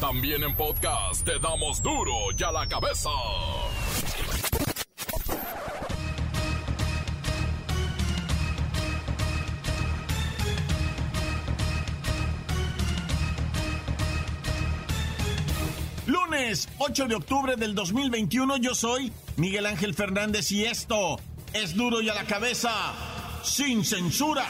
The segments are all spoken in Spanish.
También en podcast te damos duro y a la cabeza. Lunes 8 de octubre del 2021 yo soy Miguel Ángel Fernández y esto es duro y a la cabeza sin censura.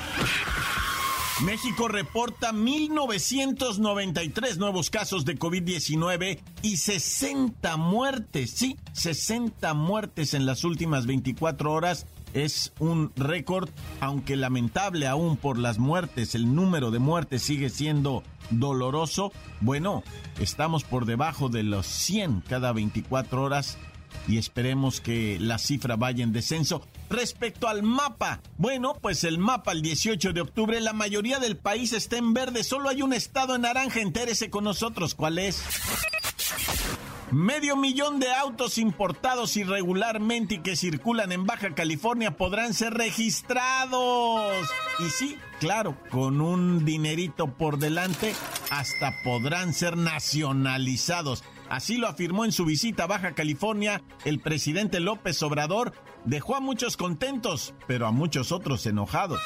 México reporta 1.993 nuevos casos de COVID-19 y 60 muertes. Sí, 60 muertes en las últimas 24 horas. Es un récord, aunque lamentable aún por las muertes, el número de muertes sigue siendo doloroso. Bueno, estamos por debajo de los 100 cada 24 horas y esperemos que la cifra vaya en descenso. Respecto al mapa, bueno, pues el mapa el 18 de octubre, la mayoría del país está en verde, solo hay un estado en naranja, entérese con nosotros, ¿cuál es? Medio millón de autos importados irregularmente y que circulan en Baja California podrán ser registrados. Y sí, claro, con un dinerito por delante, hasta podrán ser nacionalizados. Así lo afirmó en su visita a Baja California el presidente López Obrador. Dejó a muchos contentos, pero a muchos otros enojados.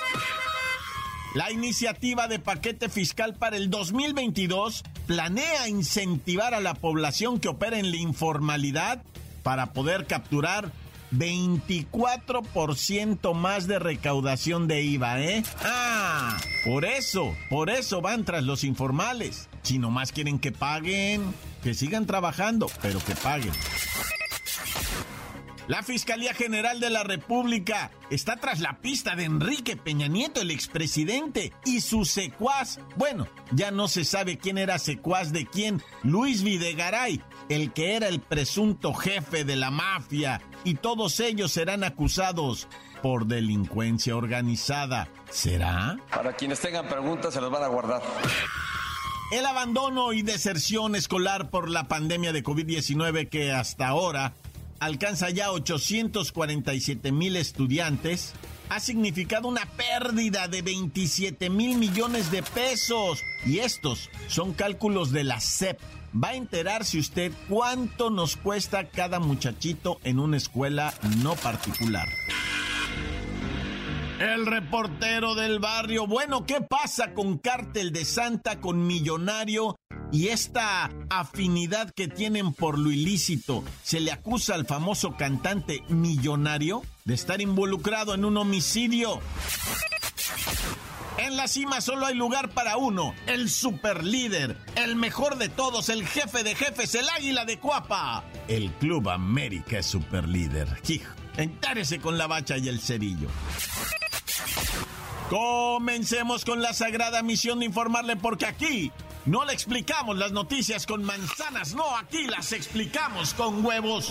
La iniciativa de paquete fiscal para el 2022 planea incentivar a la población que opera en la informalidad para poder capturar 24% más de recaudación de IVA, ¿eh? Ah, por eso, por eso van tras los informales. Si nomás quieren que paguen, que sigan trabajando, pero que paguen. La Fiscalía General de la República está tras la pista de Enrique Peña Nieto, el expresidente, y su secuaz. Bueno, ya no se sabe quién era secuaz de quién. Luis Videgaray, el que era el presunto jefe de la mafia, y todos ellos serán acusados por delincuencia organizada. ¿Será? Para quienes tengan preguntas se las van a guardar. El abandono y deserción escolar por la pandemia de COVID-19 que hasta ahora alcanza ya 847 mil estudiantes ha significado una pérdida de 27 mil millones de pesos. Y estos son cálculos de la SEP. Va a enterarse usted cuánto nos cuesta cada muchachito en una escuela no particular. El reportero del barrio. Bueno, ¿qué pasa con Cártel de Santa, con Millonario y esta afinidad que tienen por lo ilícito? Se le acusa al famoso cantante Millonario de estar involucrado en un homicidio. En la cima solo hay lugar para uno, el super líder, el mejor de todos, el jefe de jefes, el águila de Cuapa. El Club América es super líder. Hijo, entárese con la bacha y el cerillo. Comencemos con la sagrada misión de informarle porque aquí no le explicamos las noticias con manzanas, no, aquí las explicamos con huevos.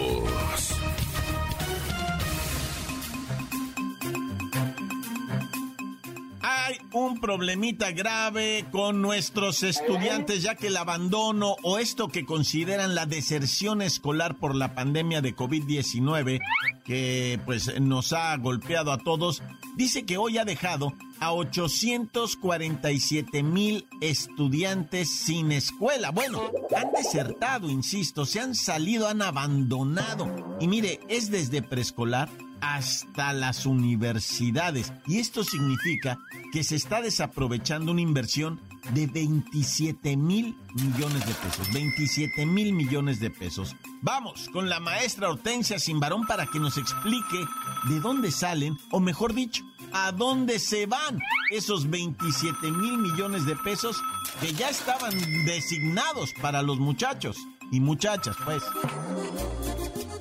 Un problemita grave con nuestros estudiantes ya que el abandono o esto que consideran la deserción escolar por la pandemia de COVID-19 que pues nos ha golpeado a todos, dice que hoy ha dejado a 847 mil estudiantes sin escuela. Bueno, han desertado, insisto, se han salido, han abandonado. Y mire, es desde preescolar hasta las universidades. Y esto significa que se está desaprovechando una inversión de 27 mil millones de pesos. 27 mil millones de pesos. Vamos con la maestra Hortensia Simbarón para que nos explique de dónde salen, o mejor dicho, a dónde se van esos 27 mil millones de pesos que ya estaban designados para los muchachos y muchachas, pues.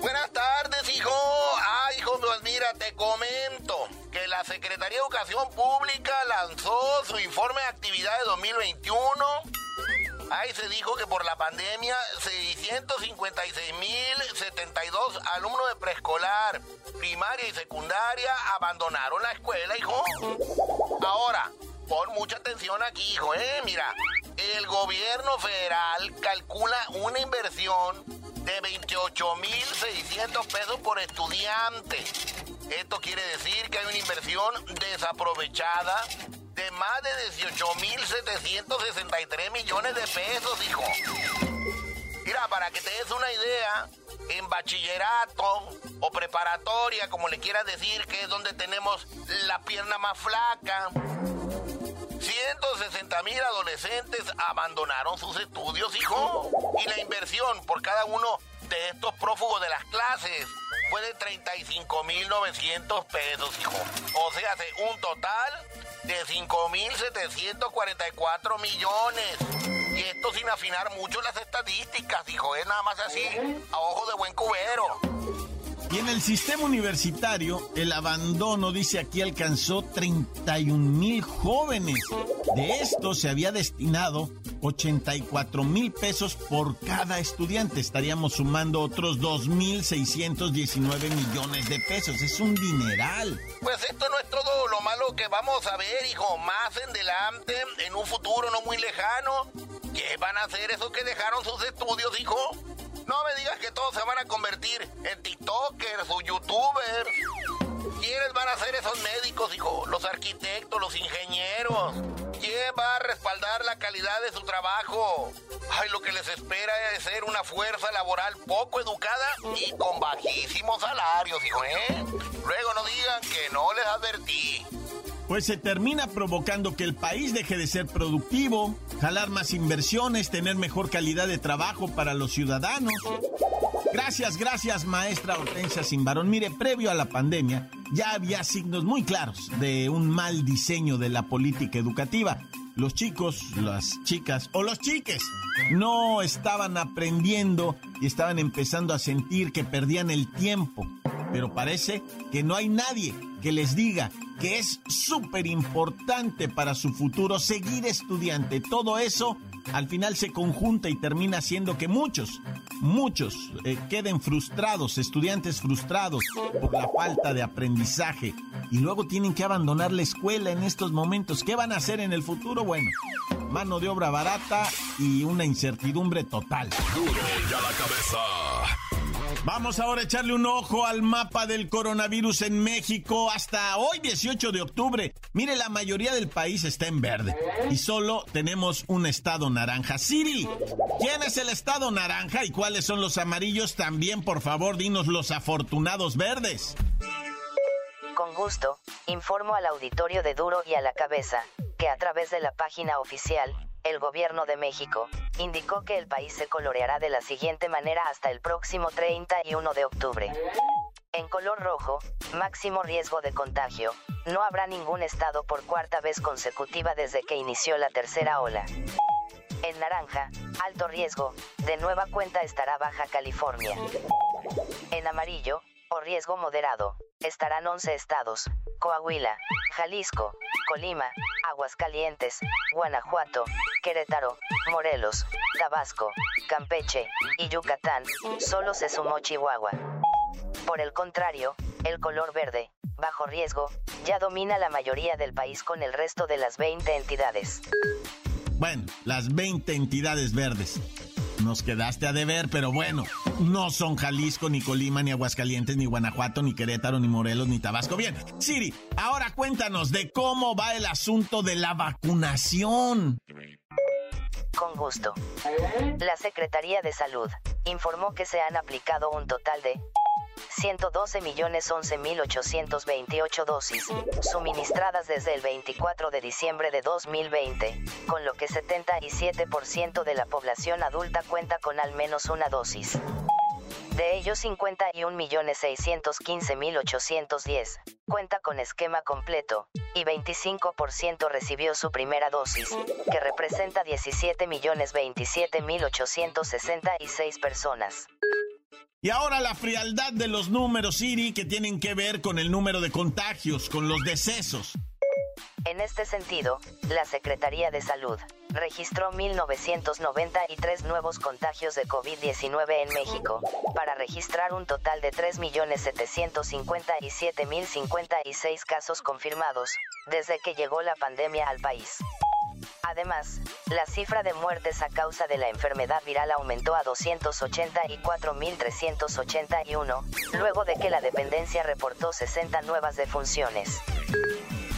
Buenas tardes, hijo. Mira, te comento que la Secretaría de Educación Pública lanzó su informe de actividades 2021 Ahí se dijo que por la pandemia 656.072 alumnos de preescolar, primaria y secundaria abandonaron la escuela, hijo. Ahora, pon mucha atención aquí, hijo, ¿eh? Mira, el gobierno federal calcula una inversión de 28.600 pesos por estudiante. Esto quiere decir que hay una inversión desaprovechada de más de 18.763 millones de pesos, hijo. Mira, para que te des una idea, en bachillerato o preparatoria, como le quieras decir, que es donde tenemos la pierna más flaca, 160 mil adolescentes abandonaron sus estudios, hijo. Y la inversión por cada uno de estos prófugos de las clases fue de 35 mil 900 pesos, hijo. O sea, un total de 5.744 millones. Y esto sin afinar mucho las estadísticas, hijo, es nada más así, a ojo de buen cubero. Y en el sistema universitario, el abandono, dice aquí, alcanzó 31 mil jóvenes. De esto se había destinado 84 mil pesos por cada estudiante. Estaríamos sumando otros 2.619 millones de pesos. Es un dineral. Pues esto no es todo lo malo que vamos a ver, hijo. Más en delante, en un futuro no muy lejano. ¿Qué van a hacer esos que dejaron sus estudios, hijo? No me digas que todos se van a convertir en TikTokers o YouTubers. ¿Quiénes van a ser esos médicos, hijo? Los arquitectos, los ingenieros. ¿Quién va a respaldar la calidad de su trabajo? Ay, lo que les espera es ser una fuerza laboral poco educada y con bajísimos salarios, hijo, ¿eh? Luego no digan que no les advertí pues se termina provocando que el país deje de ser productivo, jalar más inversiones, tener mejor calidad de trabajo para los ciudadanos. Gracias, gracias, maestra Hortensia Simbarón. Mire, previo a la pandemia ya había signos muy claros de un mal diseño de la política educativa. Los chicos, las chicas o los chiques no estaban aprendiendo y estaban empezando a sentir que perdían el tiempo. Pero parece que no hay nadie que les diga que es súper importante para su futuro seguir estudiante. Todo eso al final se conjunta y termina haciendo que muchos, muchos eh, queden frustrados, estudiantes frustrados por la falta de aprendizaje y luego tienen que abandonar la escuela en estos momentos. ¿Qué van a hacer en el futuro? Bueno, mano de obra barata y una incertidumbre total. Duro la cabeza. Vamos ahora a echarle un ojo al mapa del coronavirus en México hasta hoy 18 de octubre. Mire, la mayoría del país está en verde y solo tenemos un estado naranja. Siri, ¿quién es el estado naranja y cuáles son los amarillos? También, por favor, dinos los afortunados verdes. Con gusto, informo al auditorio de Duro y a la cabeza, que a través de la página oficial, el gobierno de México, indicó que el país se coloreará de la siguiente manera hasta el próximo 31 de octubre. En color rojo, máximo riesgo de contagio, no habrá ningún estado por cuarta vez consecutiva desde que inició la tercera ola. En naranja, alto riesgo, de nueva cuenta estará Baja California. En amarillo, o riesgo moderado, estarán 11 estados, Coahuila, Jalisco, Colima, Aguascalientes, Guanajuato, Querétaro, Morelos, Tabasco, Campeche y Yucatán, solo se sumó Chihuahua. Por el contrario, el color verde, bajo riesgo, ya domina la mayoría del país con el resto de las 20 entidades. Bueno, las 20 entidades verdes. Nos quedaste a deber, pero bueno, no son Jalisco, ni Colima, ni Aguascalientes, ni Guanajuato, ni Querétaro, ni Morelos, ni Tabasco. Bien, Siri, ahora cuéntanos de cómo va el asunto de la vacunación. Con gusto. La Secretaría de Salud informó que se han aplicado un total de 112.011.828 dosis, suministradas desde el 24 de diciembre de 2020, con lo que 77% de la población adulta cuenta con al menos una dosis. De ellos 51.615.810 cuenta con esquema completo, y 25% recibió su primera dosis, que representa 17.027.866 personas. Y ahora la frialdad de los números, Siri, que tienen que ver con el número de contagios, con los decesos. En este sentido, la Secretaría de Salud registró 1.993 nuevos contagios de COVID-19 en México, para registrar un total de 3.757.056 casos confirmados, desde que llegó la pandemia al país. Además, la cifra de muertes a causa de la enfermedad viral aumentó a 284.381, luego de que la dependencia reportó 60 nuevas defunciones.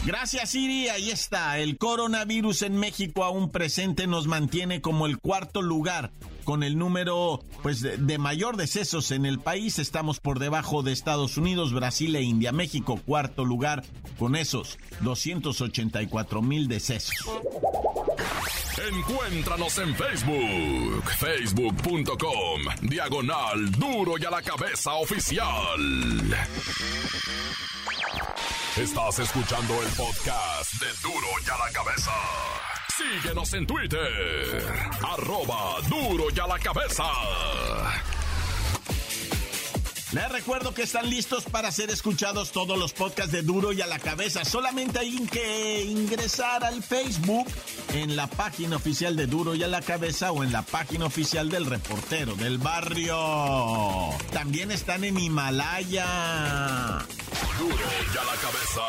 Gracias, Siri. Ahí está. El coronavirus en México aún presente nos mantiene como el cuarto lugar. Con el número pues, de, mayor decesos en el país, estamos por debajo de Estados Unidos, Brasil e India. México, cuarto lugar, con esos 284 mil decesos. Encuéntranos en Facebook, facebook.com, diagonal duro y a la cabeza oficial. Estás escuchando el podcast de Duro y a la Cabeza. Síguenos en Twitter. Arroba Duro y a la Cabeza. Les recuerdo que están listos para ser escuchados todos los podcasts de Duro y a la Cabeza. Solamente hay que ingresar al Facebook en la página oficial de Duro y a la Cabeza o en la página oficial del reportero del barrio. También están en Himalaya. Duro y a la cabeza.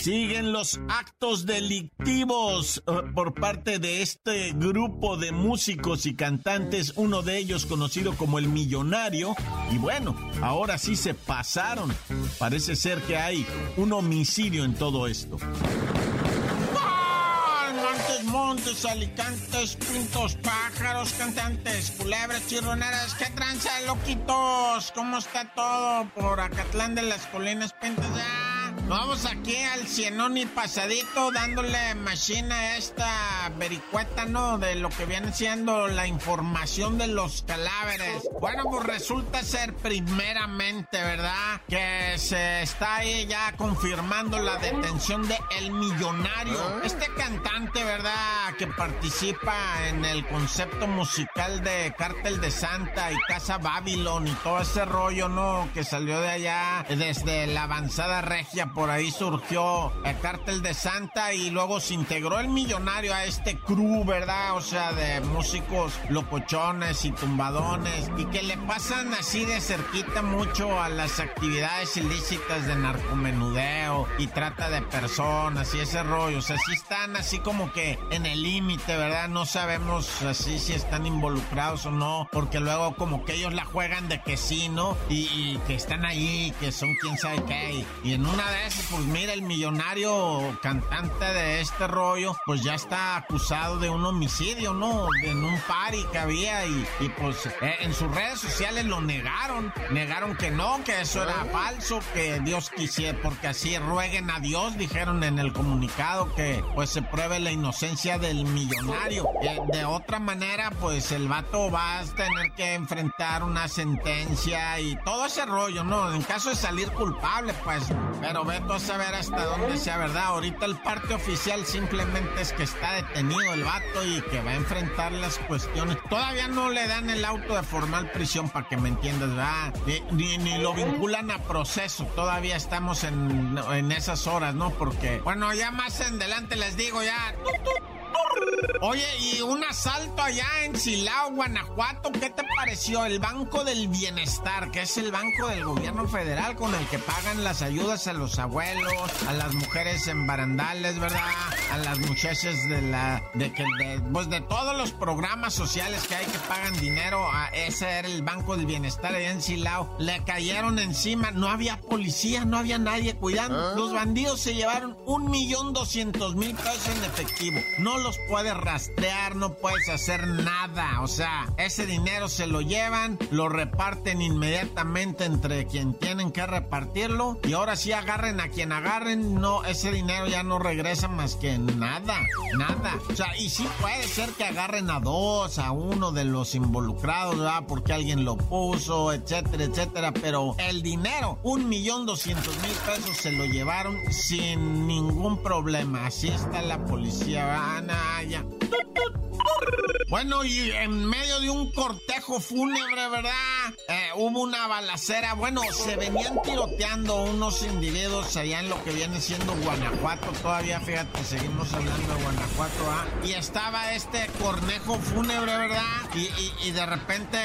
Siguen los actos delictivos eh, por parte de este grupo de músicos y cantantes, uno de ellos conocido como el Millonario. Y bueno, ahora sí se pasaron. Parece ser que hay un homicidio en todo esto. montes, alicantes, pintos, pájaros, cantantes, culebras, chirroneras, qué tranza, loquitos, ¿cómo está todo por Acatlán de las Colinas Pintas? Vamos aquí al cienón y pasadito dándole machina a esta vericueta, ¿no? De lo que viene siendo la información de los cadáveres. Bueno, pues resulta ser primeramente, ¿verdad? Que se está ahí ya confirmando la detención de El Millonario. Ah. Este cantante, ¿verdad? Que participa en el concepto musical de Cártel de Santa y Casa Babylon y todo ese rollo, ¿no? Que salió de allá desde la avanzada regia por ahí surgió el cártel de Santa y luego se integró el millonario a este crew, ¿verdad? O sea, de músicos locochones y tumbadones y que le pasan así de cerquita mucho a las actividades ilícitas de narcomenudeo y trata de personas y ese rollo. O sea, sí están así como que en el límite, ¿verdad? No sabemos así si están involucrados o no, porque luego como que ellos la juegan de que sí, ¿no? Y, que están ahí, que son quién sabe qué. Y en una de pues mira, el millonario cantante de este rollo, pues ya está acusado de un homicidio, ¿no? En un party que había y, pues eh, en sus redes sociales lo negaron. Negaron que no, que eso era falso, que Dios quisiera, porque así rueguen a Dios, dijeron en el comunicado que pues se pruebe la inocencia del millonario. Eh, de otra manera, pues el vato va a tener que enfrentar una sentencia y todo ese rollo, ¿no? En caso de salir culpable, pues, pero ve a saber hasta dónde sea verdad. Ahorita el parte oficial simplemente es que está detenido el vato y que va a enfrentar las cuestiones. Todavía no le dan el auto de formal prisión para que me entiendas, ¿verdad? Ni, ni, lo vinculan a proceso. Todavía estamos en, en esas horas, ¿no? Porque, bueno, ya más en adelante les digo ya. Oye, y un asalto allá en Silao, Guanajuato, ¿qué te pareció? El Banco del Bienestar, que es el banco del gobierno federal con el que pagan las ayudas a los abuelos, a las mujeres en barandales, ¿verdad? A las muchachas de la, de que, pues de todos los programas sociales que hay que pagan dinero, a ese era el Banco del Bienestar allá en Silao. Le cayeron encima, no había policía, no había nadie cuidando. ¿Ah? Los bandidos se llevaron un millón doscientos mil pesos en efectivo. No los puedes rastrear, no puedes hacer nada. O sea, ese dinero se lo llevan, lo reparten inmediatamente entre quien tienen que repartirlo. Y ahora sí agarren a quien agarren, no, ese dinero ya no regresa más que nada, nada. O sea, y sí puede ser que agarren a dos, a uno de los involucrados, ¿verdad? Porque alguien lo puso, etcétera, etcétera. Pero el dinero, un millón doscientos mil pesos se lo llevaron sin ningún problema. Así está la policía, van Bueno, y en medio de un cortejo fúnebre, ¿verdad? Eh, hubo una balacera. Bueno, se venían tiroteando unos individuos allá en lo que viene siendo Guanajuato. Todavía, fíjate, seguimos hablando de Guanajuato, ¿ah? Y estaba este cornejo fúnebre, ¿verdad? Y, de repente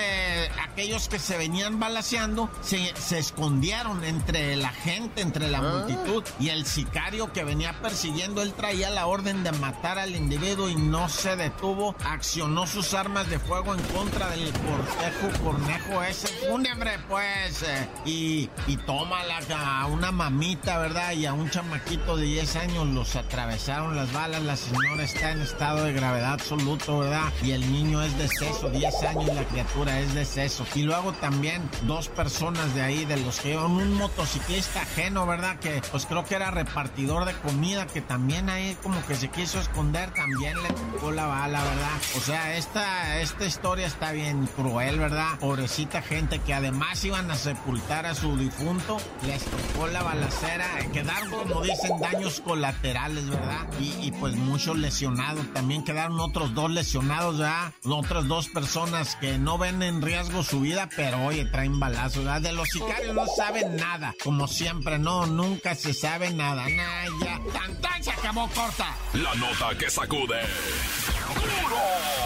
aquellos que se venían balaceando se, se, escondieron entre la gente, entre la ah. multitud. Y el sicario que venía persiguiendo, él traía la orden de matar al individuo y no se detuvo. Accionó sus armas de fuego en contra del cortejo cornejo ese fúnebre, pues. Eh, y, y tómala a una mamita, ¿verdad? Y a un chamaquito de 10 años los atravesaron las balas. La señora está en estado de gravedad absoluto, ¿verdad? Y el niño es de seso, 10 años la criatura es de seso. Y luego también dos personas de ahí, de los que un motociclista ajeno, ¿verdad? Que pues creo que era repartidor de comida, que también ahí como que se quiso esconder, también le tocó la bala, ¿verdad? O sea, esta, esta historia está bien cruel, ¿verdad? Pobrecita gente que además iban a sepultar a su difunto, les tocó la balacera, quedaron, como dicen, daños colaterales, ¿verdad? Y, pues muchos lesionados, también quedaron otros dos lesionados, ¿verdad? Otras dos personas que no ven en riesgo su vida, pero oye, traen balazos, ¿verdad? De los sicarios no saben nada, como siempre, no, nunca se sabe nada, ya. ¡Tan, se acabó corta! La nota que sacude.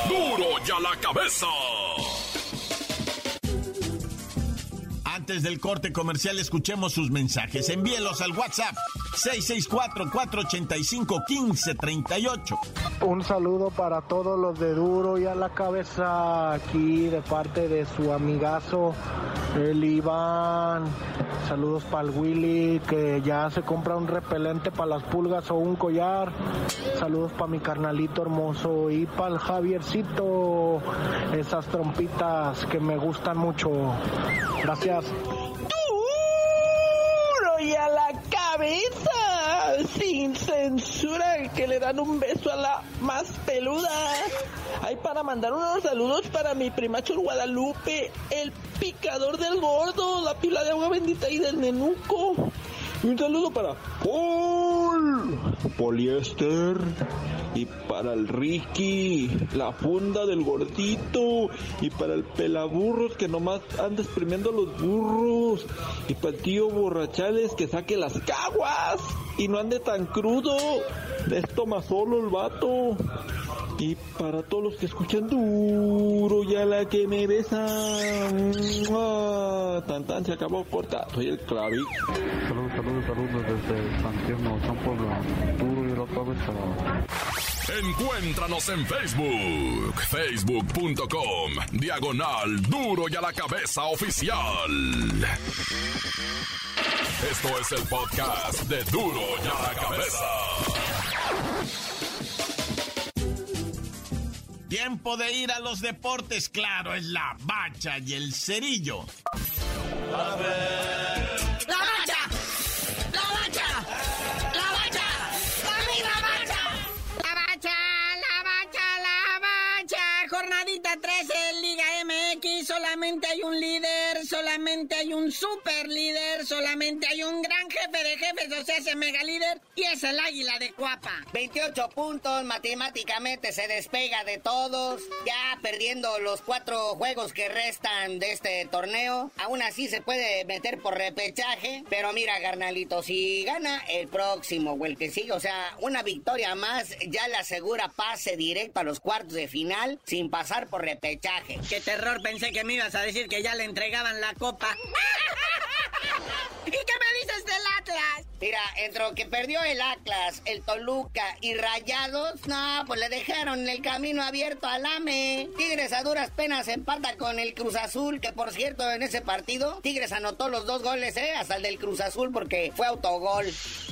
¡Duro! ¡Duro ya la cabeza! Antes del corte comercial, escuchemos sus mensajes. Envíelos al WhatsApp 664-485-1538. Un saludo para todos los de Duro y a la cabeza, aquí de parte de su amigazo, el Iván. Saludos para el Willy, que ya se compra un repelente para las pulgas o un collar. Saludos para mi carnalito hermoso y para el Javiercito, esas trompitas que me gustan mucho. Gracias. Duro y a la cabeza, sin censura, que le dan un beso a la más peluda. Hay para mandar unos saludos para mi primacho Guadalupe, el picador del gordo, la pila de agua bendita y del nenuco. Y un saludo para Paul, Poliéster y para el Ricky, la funda del gordito y para el pelaburros que nomás anda exprimiendo los burros y para el tío borrachales que saque las caguas y no ande tan crudo. Esto más solo el vato. Y para todos los que escuchan duro y a la que me besan. Tan tan se acabó corta. Soy el Clavi. Saludos, saludos, saludos desde San Encuéntranos en Facebook, facebook.com, diagonal duro y a la cabeza oficial. Esto es el podcast de duro y a la cabeza. Tiempo de ir a los deportes, claro, es la bacha y el cerillo. ¡La bacha! Solamente hay un super líder, solamente hay un gran jefe de jefes, o sea, ese mega líder, y es el águila de Cuapa. 28 puntos, matemáticamente se despega de todos, ya perdiendo los cuatro juegos que restan de este torneo. Aún así se puede meter por repechaje, pero mira, carnalito, si gana el próximo o el que sigue, o sea, una victoria más ya le asegura pase directo a los cuartos de final sin pasar por repechaje. Qué terror, pensé que me ibas a decir que ya le entregaban la copa. ¿Y qué me dices del Atlas? Mira, entre lo que perdió el Atlas, el Toluca y Rayados, no, pues le dejaron el camino abierto al AME. Tigres a duras penas empata con el Cruz Azul, que por cierto en ese partido Tigres anotó los dos goles, ¿eh? Hasta el del Cruz Azul porque fue autogol.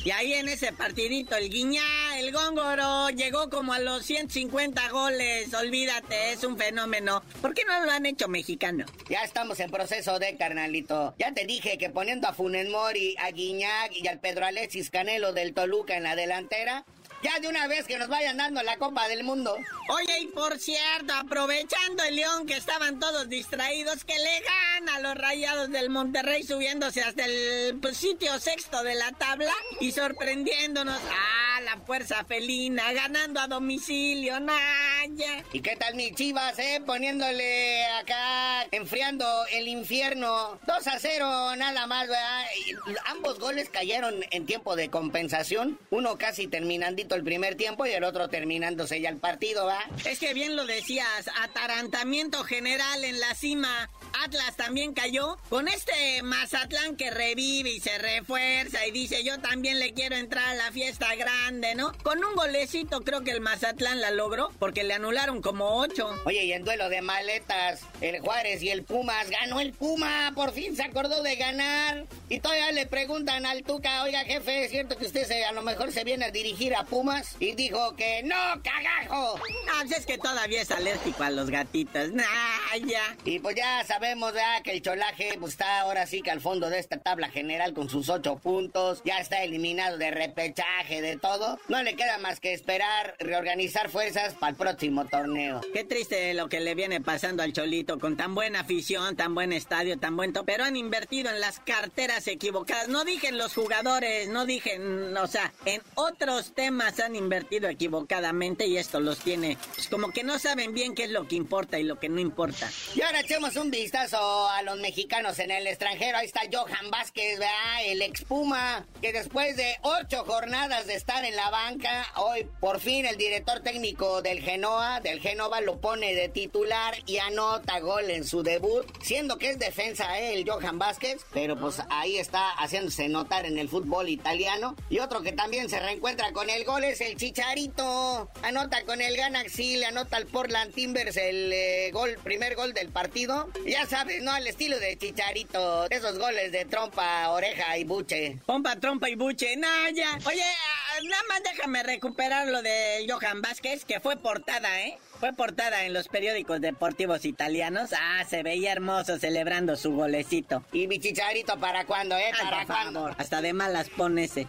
Y ahí en ese partidito el Guiñá, el Góngoro, llegó como a los 150 goles. Olvídate, es un fenómeno. ¿Por qué no lo han hecho mexicano? Ya estamos en proceso de carnalito. Ya te dije que poniendo a Funes Mori, a Guiñac y al Pedro Alexis Canelo del Toluca en la delantera, ya de una vez que nos vayan dando la Copa del Mundo. Oye, y por cierto, aprovechando el León que estaban todos distraídos, que le gana a los rayados del Monterrey subiéndose hasta el pues, sitio sexto de la tabla y sorprendiéndonos. Ah, la fuerza felina, ganando a domicilio. Nah, ya. ¿Y qué tal mi chivas, eh? Poniéndole acá, enfriando el infierno. 2 a 0, nada más, ¿verdad? ambos goles cayeron en tiempo de compensación. Uno casi terminandito el primer tiempo y el otro terminándose ya el partido, ¿va? Es que bien lo decías, atarantamiento general en la cima. Atlas también cayó con este Mazatlán que revive y se refuerza y dice yo también le quiero entrar a la fiesta grande, ¿no? Con un golecito creo que el Mazatlán la logró porque le anularon como ocho. Oye, y en duelo de maletas, el Juárez y el Pumas, ganó el Puma, por fin se acordó de ganar. Y todavía le preguntan al Tuca, oiga jefe, ¿es cierto que usted se, a lo mejor se viene a dirigir a Pumas? Y dijo que no, cagajo. No, pues es que todavía es alérgico a los gatitos. Nah, ya. Y pues ya sabemos ya que el cholaje pues, está ahora sí que al fondo de esta tabla general con sus ocho puntos. Ya está eliminado de repechaje, de todo. No le queda más que esperar reorganizar fuerzas para el próximo torneo. Qué triste lo que le viene pasando al Cholito con tan buena afición, tan buen estadio, tan buen... Pero han invertido en las carteras equivocadas. No dije en los jugadores, no dije, o sea, en otros temas han invertido equivocadamente y esto los tiene pues, como que no saben bien qué es lo que importa y lo que no importa. Y ahora echemos un vistazo a los mexicanos en el extranjero. Ahí está Johan Vázquez, ¿verdad? el expuma, que después de ocho jornadas de estar en la banca, hoy por fin el director técnico del Genoa, del Genova, lo pone de titular y anota gol en su debut, siendo que es defensa ¿eh? el Johan Vázquez, pero pues ahí está haciéndose notar en el fútbol italiano. Y otro que también se reencuentra con el gol es el Chicharito. Anota con el Ganaxi, le anota al Portland Timbers el eh, gol, primer gol del partido. Ya sabes, ¿no? Al estilo de Chicharito, esos goles de trompa, oreja y buche. Pompa, trompa y buche, no, ya. Oye, nada más déjame recuperar lo de Johan Vázquez, que fue portada, ¿eh? Fue portada en los periódicos deportivos italianos. Ah, se veía hermoso celebrando su golecito. ¿Y mi chicharito para cuándo, eh? ¿Para cuándo? Hasta de malas pone ese.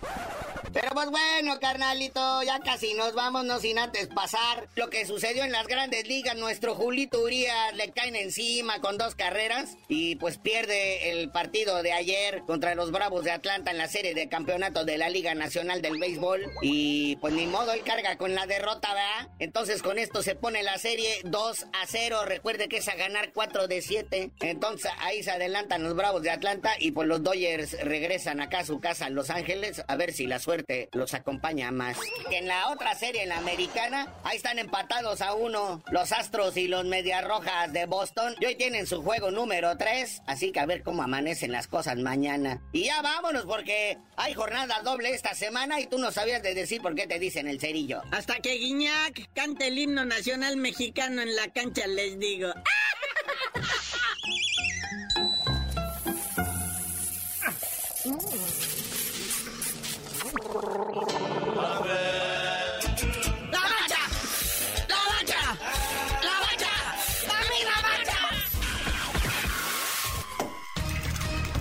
Pero pues bueno, carnalito, ya casi nos vamos, no sin antes pasar lo que sucedió en las grandes ligas. Nuestro Julito Urias le caen encima con dos carreras y pues pierde el partido de ayer contra los Bravos de Atlanta en la serie de campeonato de la Liga Nacional del Béisbol. Y pues ni modo, él carga con la derrota, ¿verdad? Entonces con esto se pone la serie 2 a 0. Recuerde que es a ganar 4 de 7. Entonces ahí se adelantan los Bravos de Atlanta y pues los Dodgers regresan acá a su casa en Los Ángeles a ver si la suerte los acompaña más. En la otra serie, en la americana, ahí están empatados a uno los Astros y los Medias Rojas de Boston. Y hoy tienen su juego número 3, así que a ver cómo amanecen las cosas mañana. Y ya vámonos porque hay jornada doble esta semana y tú no sabías de decir por qué te dicen el cerillo. Hasta que Guiñac cante el himno nacional mexicano en la cancha, les digo.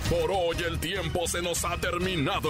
Por hoy el tiempo se nos ha terminado.